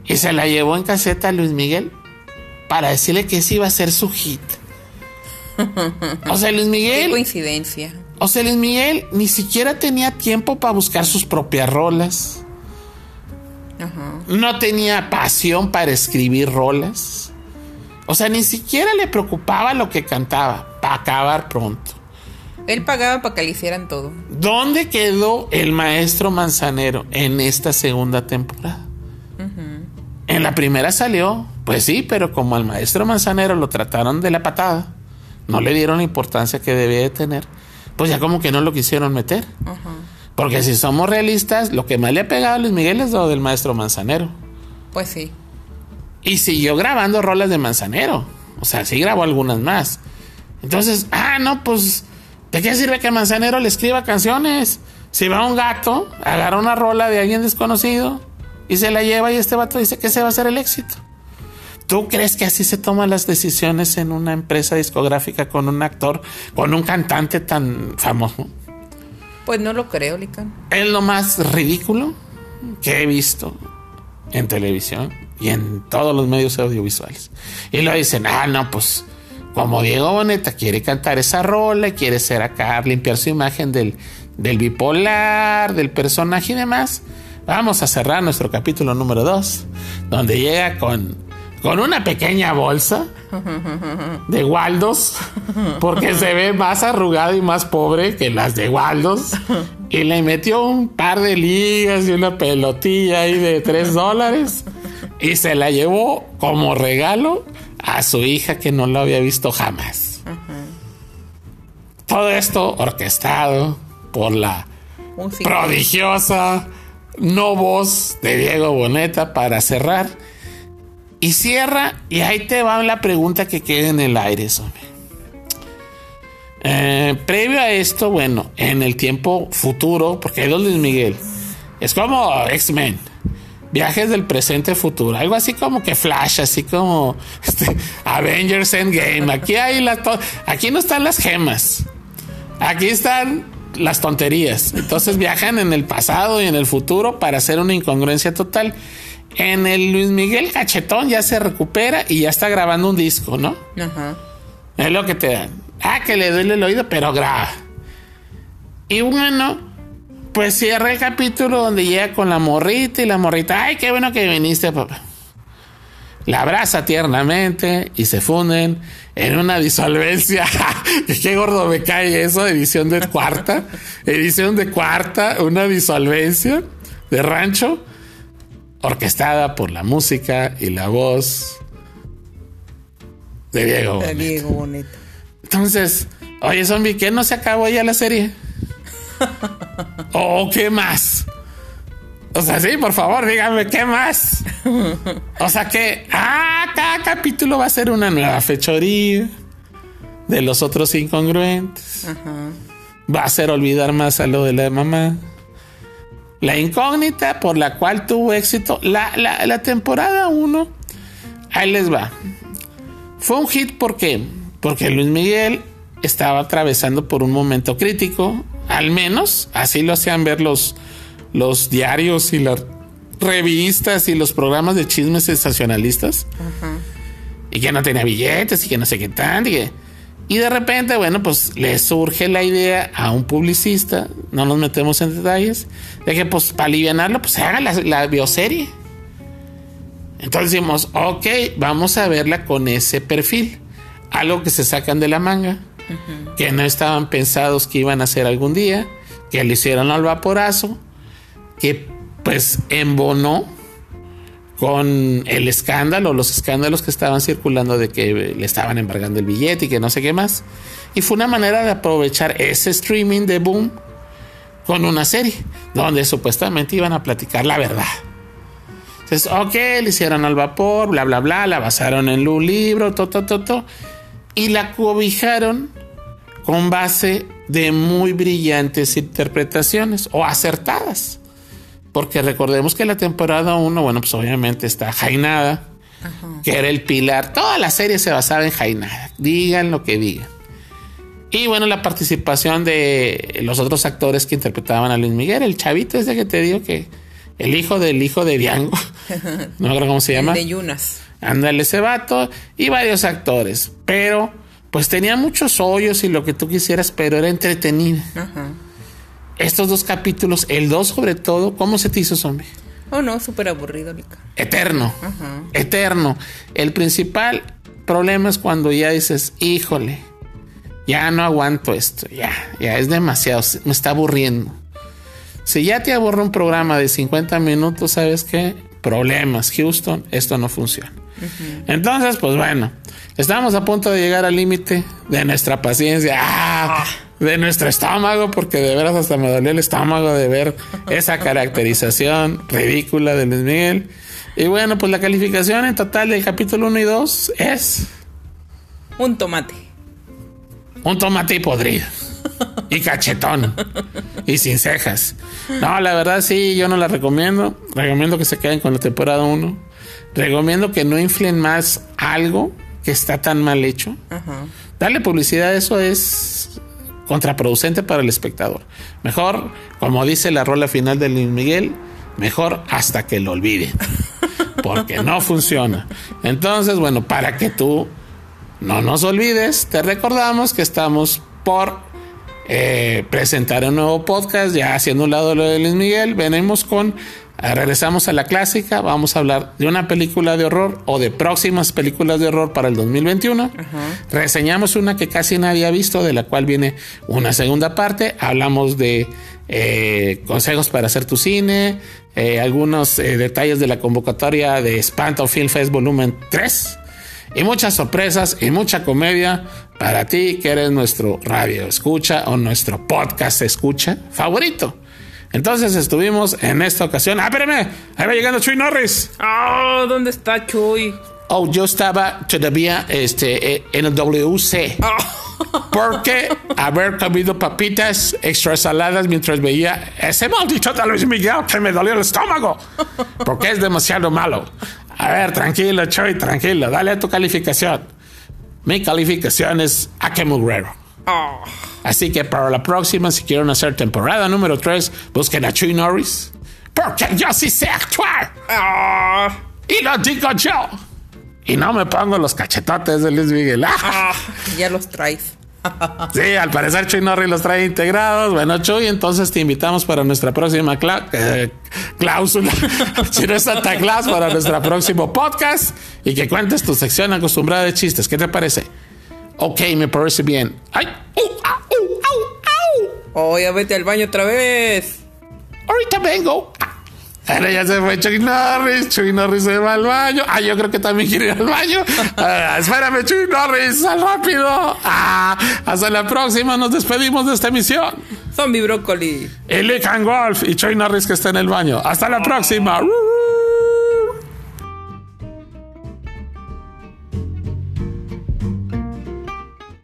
y se la llevó en caseta a Luis Miguel para decirle que ese iba a ser su hit. *laughs* O sea, Luis Miguel. Qué coincidencia. O sea, Luis Miguel ni siquiera tenía tiempo para buscar sus propias rolas. No tenía pasión para escribir rolas. O sea, ni siquiera le preocupaba lo que cantaba, para acabar pronto. Él pagaba para que le hicieran todo. ¿Dónde quedó el maestro Manzanero en esta segunda temporada? En la primera salió, pues sí, pero como al maestro Manzanero lo trataron de la patada no le dieron la importancia que debía de tener, pues ya como que no lo quisieron meter. Porque si somos realistas, lo que más le ha pegado a Luis Miguel es lo del maestro Manzanero. Pues sí. Y siguió grabando rolas de Manzanero. O sea, sí grabó algunas más. Entonces, ah, no, pues, ¿de qué sirve que Manzanero le escriba canciones? Si va un gato, agarra una rola de alguien desconocido y se la lleva y este vato dice que se va a hacer el éxito. ¿Tú crees que así se toman las decisiones en una empresa discográfica con un actor, con un cantante tan famoso? Pues no lo creo, Lican. Es lo más ridículo que he visto en televisión y en todos los medios audiovisuales. Y lo dicen, ah, no, pues como Diego Boneta quiere cantar esa rola, quiere ser acá, limpiar su imagen del, del bipolar, del personaje y demás, vamos a cerrar nuestro capítulo número 2, donde llega con con una pequeña bolsa de Waldos, porque se ve más arrugada y más pobre que las de Waldos. Y le metió un par de ligas y una pelotilla ahí de tres dólares. Y se la llevó como regalo a su hija que no lo había visto jamás. Todo esto orquestado por la prodigiosa no voz de Diego Boneta para cerrar y cierra, y ahí te va la pregunta que queda en el aire, Eh, previo a esto, bueno, en el tiempo futuro, porque dos Luis Miguel, es como X-Men. Viajes del presente futuro, algo así como que Flash, así como *laughs* este, Avengers Endgame. Aquí hay la aquí no están las gemas, aquí están las tonterías. Entonces viajan en el pasado y en el futuro para hacer una incongruencia total. En el Luis Miguel Cachetón ya se recupera y ya está grabando un disco, ¿no? Ajá. Es lo que te dan. Ah, que le duele el oído, pero graba. Y bueno, pues cierra el capítulo donde llega con la morrita y la morrita, ay, qué bueno que viniste, papá. La abraza tiernamente y se funden en una disolvencia. *laughs* qué gordo me cae eso, edición de cuarta. *laughs* edición de cuarta, una disolvencia de rancho orquestada por la música y la voz de Diego. De Diego Bonito. Entonces, oye, zombie, ¿qué no se acabó ya la serie? *laughs* ¿O qué más? O sea, sí, por favor, dígame, ¿qué más? O sea que, ah, cada capítulo va a ser una nueva fechoría de los otros incongruentes. Va a hacer olvidar más a lo de la mamá. La incógnita por la cual tuvo éxito la, la temporada 1. Ahí les va. Fue un hit porque porque Luis Miguel estaba atravesando por un momento crítico, al menos así lo hacían ver los, los diarios y las revistas y los programas de chismes sensacionalistas. Y que no tenía billetes y que no sé qué tan. Y, y de repente, bueno, pues le surge la idea a un publicista, no nos metemos en detalles, de que pues para aliviarlo, pues se haga la, la bioserie. Entonces decimos, ok, vamos a verla con ese perfil algo que se sacan de la manga, que no estaban pensados que iban a hacer algún día, que le hicieron al vaporazo, que pues embonó con el escándalo, los escándalos que estaban circulando de que le estaban embargando el billete y que no sé qué más. Y fue una manera de aprovechar ese streaming de boom con una serie donde supuestamente iban a platicar la verdad. Entonces, ok, le hicieron al vapor, bla, bla, bla, la basaron en un libro, to, to, to, to y la cobijaron con base de muy brillantes interpretaciones o acertadas. Porque recordemos que la temporada 1, bueno, pues obviamente está Jainada, que era el pilar. Toda la serie se basaba en Jainada, digan lo que digan. Y bueno, la participación de los otros actores que interpretaban a Luis Miguel, el chavito ese que te digo que el hijo del hijo de Diango, *laughs* no me acuerdo cómo se llama. de Yunas. Ándale ese vato y varios actores. Pero, pues tenía muchos hoyos y lo que tú quisieras, pero era entretenida. Estos dos capítulos, el dos sobre todo, ¿cómo se te hizo zombie? Oh, no, súper aburrido, Eterno. Eterno. El principal problema es cuando ya dices, híjole, ya no aguanto esto, ya, ya es demasiado, me está aburriendo. Si ya te aburre un programa de 50 minutos, ¿sabes qué? Problemas, Houston, esto no funciona. Entonces, pues bueno, estamos a punto de llegar al límite de nuestra paciencia, ah, de nuestro estómago, porque de veras hasta me dolió el estómago de ver esa caracterización ridícula de Luis Miguel. Y bueno, pues la calificación en total del capítulo 1 y 2 es... Un tomate. Un tomate podrido. y cachetón. y sin cejas. No, la verdad sí, yo no la recomiendo. Recomiendo que se queden con la temporada 1 recomiendo que no inflen más algo que está tan mal hecho. Darle publicidad, eso es contraproducente para el espectador. Mejor, como dice la rola final de Luis Miguel, mejor hasta que lo olvide. *laughs* Porque no funciona. Entonces, bueno, para que tú no nos olvides, te recordamos que estamos por eh, presentar un nuevo podcast, ya haciendo un lado lo de Luis Miguel. Venimos con Regresamos a la clásica, vamos a hablar de una película de horror o de próximas películas de horror para el 2021. Reseñamos una que casi nadie ha visto, de la cual viene una segunda parte. Hablamos de eh, consejos para hacer tu cine, eh, algunos eh, detalles de la convocatoria de Espanto Film Fest Volumen 3 y muchas sorpresas y mucha comedia para ti que eres nuestro radio escucha o nuestro podcast escucha favorito. Entonces estuvimos en esta ocasión. Ah, espérame, ahí va llegando Chuy Norris. Oh, ¿dónde está Chuy? Oh, yo estaba todavía este, eh, en el WC. Oh. Porque haber comido papitas extra saladas mientras veía ese maldito de Luis Miguel que me dolió el estómago. Porque es demasiado malo. A ver, tranquilo, Choy, tranquilo. Dale a tu calificación. Mi calificación es Akemugrero. Ah. Así que para la próxima, si quieren hacer temporada número 3, busquen a Chuy Norris. Porque yo sí sé actuar. Ah. Y lo digo yo. Y no me pongo los cachetotes de Luis Miguel. ¡Ah! Ah, ya los traes. *laughs* Sí, al parecer Chuy Norris los trae integrados. Bueno, Chuy, entonces te invitamos para nuestra próxima cla- eh, cláusula. *laughs* si no es Santa Claus, para nuestro próximo podcast. Y que cuentes tu sección acostumbrada de chistes. ¿Qué te parece? Ok, me parece bien. ¡Ay! ¡Uh! ¡Au! ¡Uh! ¡Au! ¡Au! Oh, ya vete al baño otra vez. Ahorita vengo. Ah, Ahora ya se fue Chuy Norris. Chuy Norris se va al baño. Ah, yo creo que también quiere ir al baño. *laughs* Ah, espérame, Chuy Norris. Sal rápido. Ah, hasta la próxima. Nos despedimos de esta emisión. Zombie brócoli. And Golf y Chuy Norris que está en el baño. Hasta la próxima.